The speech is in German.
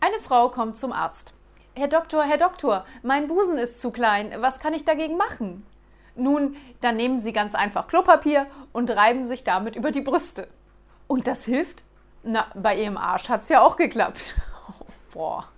Eine Frau kommt zum Arzt. Herr Doktor, Herr Doktor, mein Busen ist zu klein. Was kann ich dagegen machen? Nun, dann nehmen Sie ganz einfach Klopapier und reiben sich damit über die Brüste. Und das hilft? Na, bei Ihrem Arsch hat's ja auch geklappt. Oh, Boah.